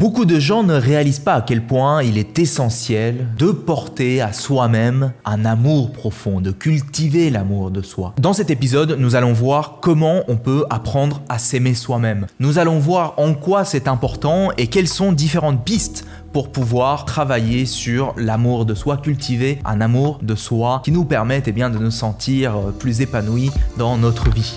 Beaucoup de gens ne réalisent pas à quel point il est essentiel de porter à soi-même un amour profond, de cultiver l'amour de soi. Dans cet épisode, nous allons voir comment on peut apprendre à s'aimer soi-même. Nous allons voir en quoi c'est important et quelles sont différentes pistes pour pouvoir travailler sur l'amour de soi, cultiver un amour de soi qui nous permette eh bien, de nous sentir plus épanouis dans notre vie.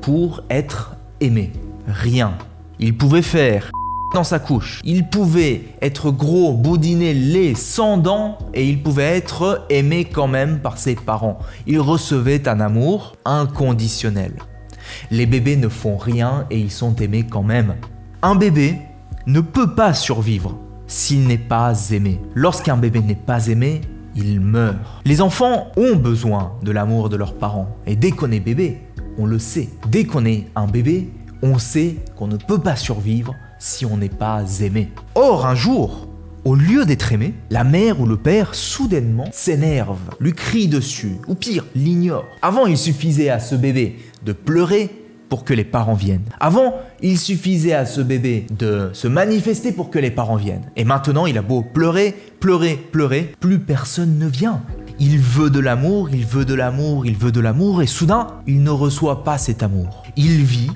pour être aimé. Rien. Il pouvait faire dans sa couche. Il pouvait être gros, boudiné, laid, sans dents, et il pouvait être aimé quand même par ses parents. Il recevait un amour inconditionnel. Les bébés ne font rien et ils sont aimés quand même. Un bébé ne peut pas survivre s'il n'est pas aimé. Lorsqu'un bébé n'est pas aimé, il meurt. Les enfants ont besoin de l'amour de leurs parents. Et dès qu'on est bébé, on le sait. Dès qu'on est un bébé, on sait qu'on ne peut pas survivre si on n'est pas aimé. Or, un jour, au lieu d'être aimé, la mère ou le père soudainement s'énerve, lui crie dessus, ou pire, l'ignore. Avant, il suffisait à ce bébé de pleurer pour que les parents viennent. Avant, il suffisait à ce bébé de se manifester pour que les parents viennent. Et maintenant, il a beau pleurer, pleurer, pleurer, plus personne ne vient. Il veut de l'amour, il veut de l'amour, il veut de l'amour, et soudain, il ne reçoit pas cet amour. Il vit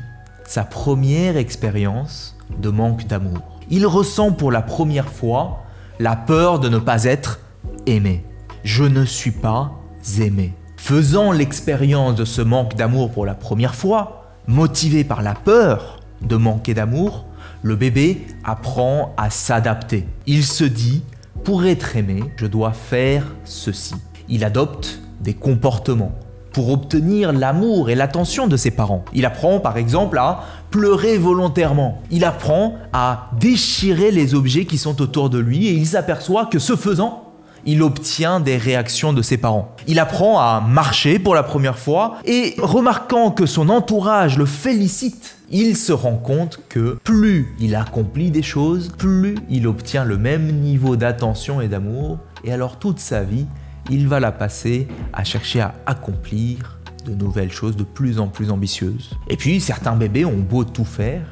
sa première expérience de manque d'amour. Il ressent pour la première fois la peur de ne pas être aimé. Je ne suis pas aimé. Faisant l'expérience de ce manque d'amour pour la première fois, motivé par la peur de manquer d'amour, le bébé apprend à s'adapter. Il se dit, pour être aimé, je dois faire ceci il adopte des comportements pour obtenir l'amour et l'attention de ses parents. Il apprend par exemple à pleurer volontairement. Il apprend à déchirer les objets qui sont autour de lui et il s'aperçoit que ce faisant, il obtient des réactions de ses parents. Il apprend à marcher pour la première fois et remarquant que son entourage le félicite, il se rend compte que plus il accomplit des choses, plus il obtient le même niveau d'attention et d'amour et alors toute sa vie, il va la passer à chercher à accomplir de nouvelles choses de plus en plus ambitieuses. Et puis certains bébés ont beau tout faire,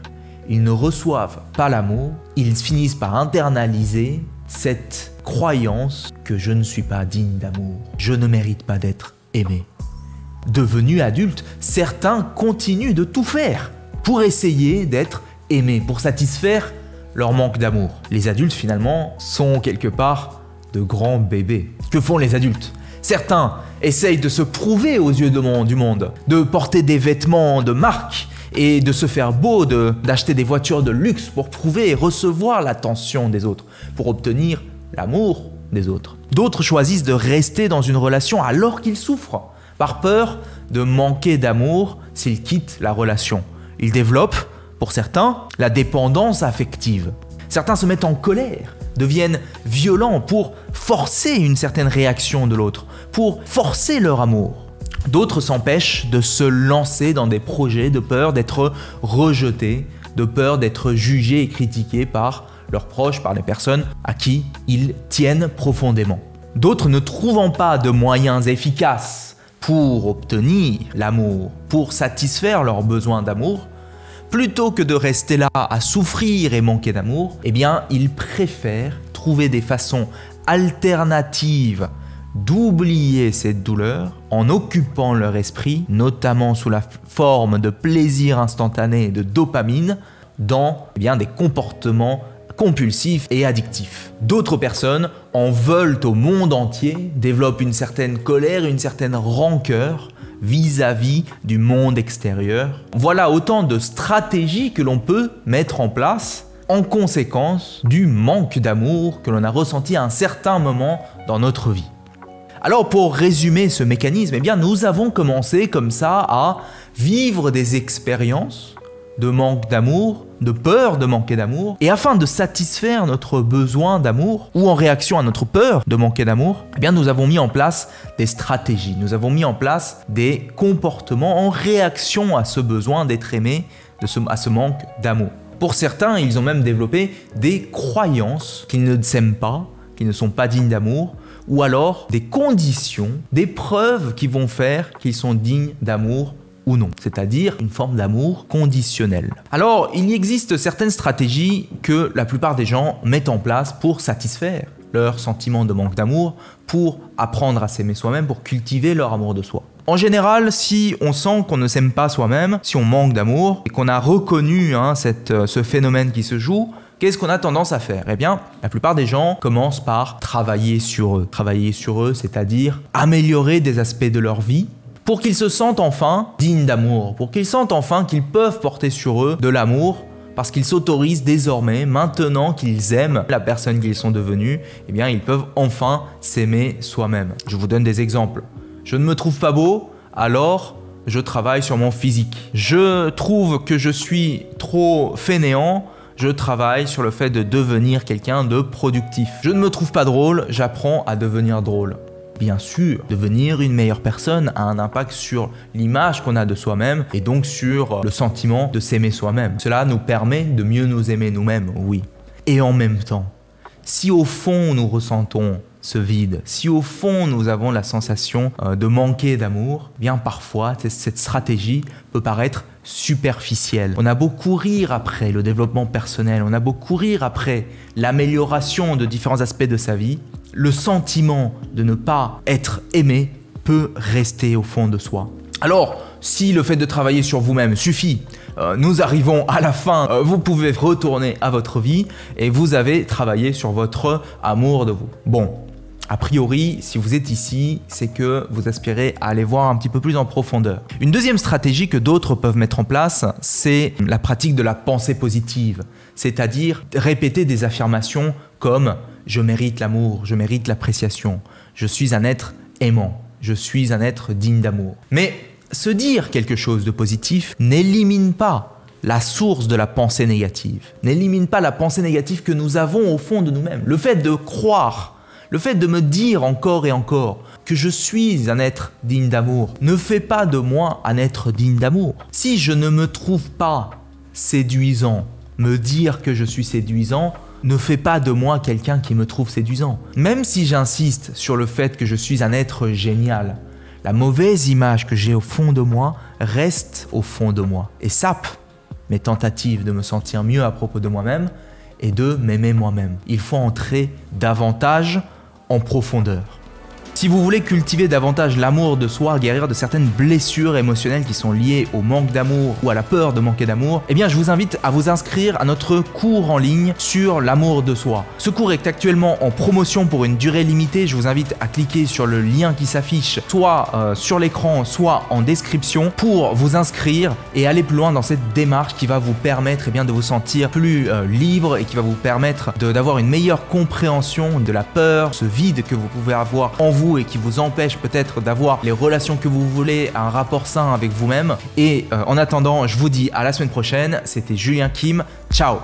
ils ne reçoivent pas l'amour, ils finissent par internaliser cette croyance que je ne suis pas digne d'amour, je ne mérite pas d'être aimé. Devenus adultes, certains continuent de tout faire pour essayer d'être aimés, pour satisfaire leur manque d'amour. Les adultes finalement sont quelque part de grands bébés. Que font les adultes? Certains essayent de se prouver aux yeux du monde, de porter des vêtements de marque et de se faire beau, d'acheter des voitures de luxe pour prouver et recevoir l'attention des autres, pour obtenir l'amour des autres. D'autres choisissent de rester dans une relation alors qu'ils souffrent, par peur de manquer d'amour s'ils quittent la relation. Ils développent, pour certains, la dépendance affective. Certains se mettent en colère deviennent violents pour forcer une certaine réaction de l'autre, pour forcer leur amour. D'autres s'empêchent de se lancer dans des projets de peur d'être rejetés, de peur d'être jugés et critiqués par leurs proches, par les personnes à qui ils tiennent profondément. D'autres ne trouvant pas de moyens efficaces pour obtenir l'amour, pour satisfaire leurs besoins d'amour, plutôt que de rester là à souffrir et manquer d'amour, eh bien, ils préfèrent trouver des façons alternatives d'oublier cette douleur en occupant leur esprit, notamment sous la forme de plaisir instantané et de dopamine, dans eh des comportements compulsifs et addictifs. D'autres personnes en veulent au monde entier, développent une certaine colère, une certaine rancœur vis-à-vis du monde extérieur. Voilà autant de stratégies que l'on peut mettre en place en conséquence du manque d'amour que l'on a ressenti à un certain moment dans notre vie. Alors pour résumer ce mécanisme, eh bien nous avons commencé comme ça à vivre des expériences de manque d'amour, de peur de manquer d'amour. Et afin de satisfaire notre besoin d'amour, ou en réaction à notre peur de manquer d'amour, eh bien nous avons mis en place des stratégies, nous avons mis en place des comportements en réaction à ce besoin d'être aimé, à ce manque d'amour. Pour certains, ils ont même développé des croyances qu'ils ne s'aiment pas, qu'ils ne sont pas dignes d'amour, ou alors des conditions, des preuves qui vont faire qu'ils sont dignes d'amour ou non, c'est-à-dire une forme d'amour conditionnel. Alors, il existe certaines stratégies que la plupart des gens mettent en place pour satisfaire leur sentiment de manque d'amour, pour apprendre à s'aimer soi-même, pour cultiver leur amour de soi. En général, si on sent qu'on ne s'aime pas soi-même, si on manque d'amour, et qu'on a reconnu hein, euh, ce phénomène qui se joue, qu'est-ce qu'on a tendance à faire? Eh bien, la plupart des gens commencent par travailler sur eux. Travailler sur eux, c'est-à-dire améliorer des aspects de leur vie, pour qu'ils se sentent enfin dignes d'amour, pour qu'ils sentent enfin qu'ils peuvent porter sur eux de l'amour, parce qu'ils s'autorisent désormais, maintenant qu'ils aiment la personne qu'ils sont devenus, eh bien ils peuvent enfin s'aimer soi-même. Je vous donne des exemples. Je ne me trouve pas beau, alors je travaille sur mon physique. Je trouve que je suis trop fainéant, je travaille sur le fait de devenir quelqu'un de productif. Je ne me trouve pas drôle, j'apprends à devenir drôle bien sûr, devenir une meilleure personne a un impact sur l'image qu'on a de soi-même et donc sur le sentiment de s'aimer soi-même. Cela nous permet de mieux nous aimer nous-mêmes, oui. Et en même temps, si au fond nous ressentons ce vide, si au fond nous avons la sensation euh, de manquer d'amour, bien parfois cette stratégie peut paraître superficielle. On a beau courir après le développement personnel, on a beau courir après l'amélioration de différents aspects de sa vie, le sentiment de ne pas être aimé peut rester au fond de soi. Alors, si le fait de travailler sur vous-même suffit, euh, nous arrivons à la fin, euh, vous pouvez retourner à votre vie et vous avez travaillé sur votre amour de vous. Bon, a priori, si vous êtes ici, c'est que vous aspirez à aller voir un petit peu plus en profondeur. Une deuxième stratégie que d'autres peuvent mettre en place, c'est la pratique de la pensée positive, c'est-à-dire répéter des affirmations comme je mérite l'amour, je mérite l'appréciation, je suis un être aimant, je suis un être digne d'amour. Mais se dire quelque chose de positif n'élimine pas la source de la pensée négative, n'élimine pas la pensée négative que nous avons au fond de nous-mêmes. Le fait de croire, le fait de me dire encore et encore que je suis un être digne d'amour ne fait pas de moi un être digne d'amour. Si je ne me trouve pas séduisant, me dire que je suis séduisant ne fait pas de moi quelqu'un qui me trouve séduisant. Même si j'insiste sur le fait que je suis un être génial, la mauvaise image que j'ai au fond de moi reste au fond de moi et sape mes tentatives de me sentir mieux à propos de moi-même et de m'aimer moi-même. Il faut entrer davantage en profondeur. Si vous voulez cultiver davantage l'amour de soi, guérir de certaines blessures émotionnelles qui sont liées au manque d'amour ou à la peur de manquer d'amour, eh bien je vous invite à vous inscrire à notre cours en ligne sur l'amour de soi. Ce cours est actuellement en promotion pour une durée limitée. Je vous invite à cliquer sur le lien qui s'affiche soit euh, sur l'écran, soit en description pour vous inscrire et aller plus loin dans cette démarche qui va vous permettre eh bien, de vous sentir plus euh, libre et qui va vous permettre d'avoir une meilleure compréhension de la peur, ce vide que vous pouvez avoir en vous et qui vous empêche peut-être d'avoir les relations que vous voulez, un rapport sain avec vous-même. Et euh, en attendant, je vous dis à la semaine prochaine. C'était Julien Kim. Ciao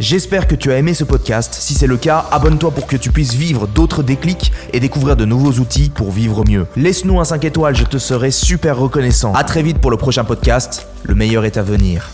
J'espère que tu as aimé ce podcast. Si c'est le cas, abonne-toi pour que tu puisses vivre d'autres déclics et découvrir de nouveaux outils pour vivre mieux. Laisse-nous un 5 étoiles, je te serai super reconnaissant. A très vite pour le prochain podcast. Le meilleur est à venir.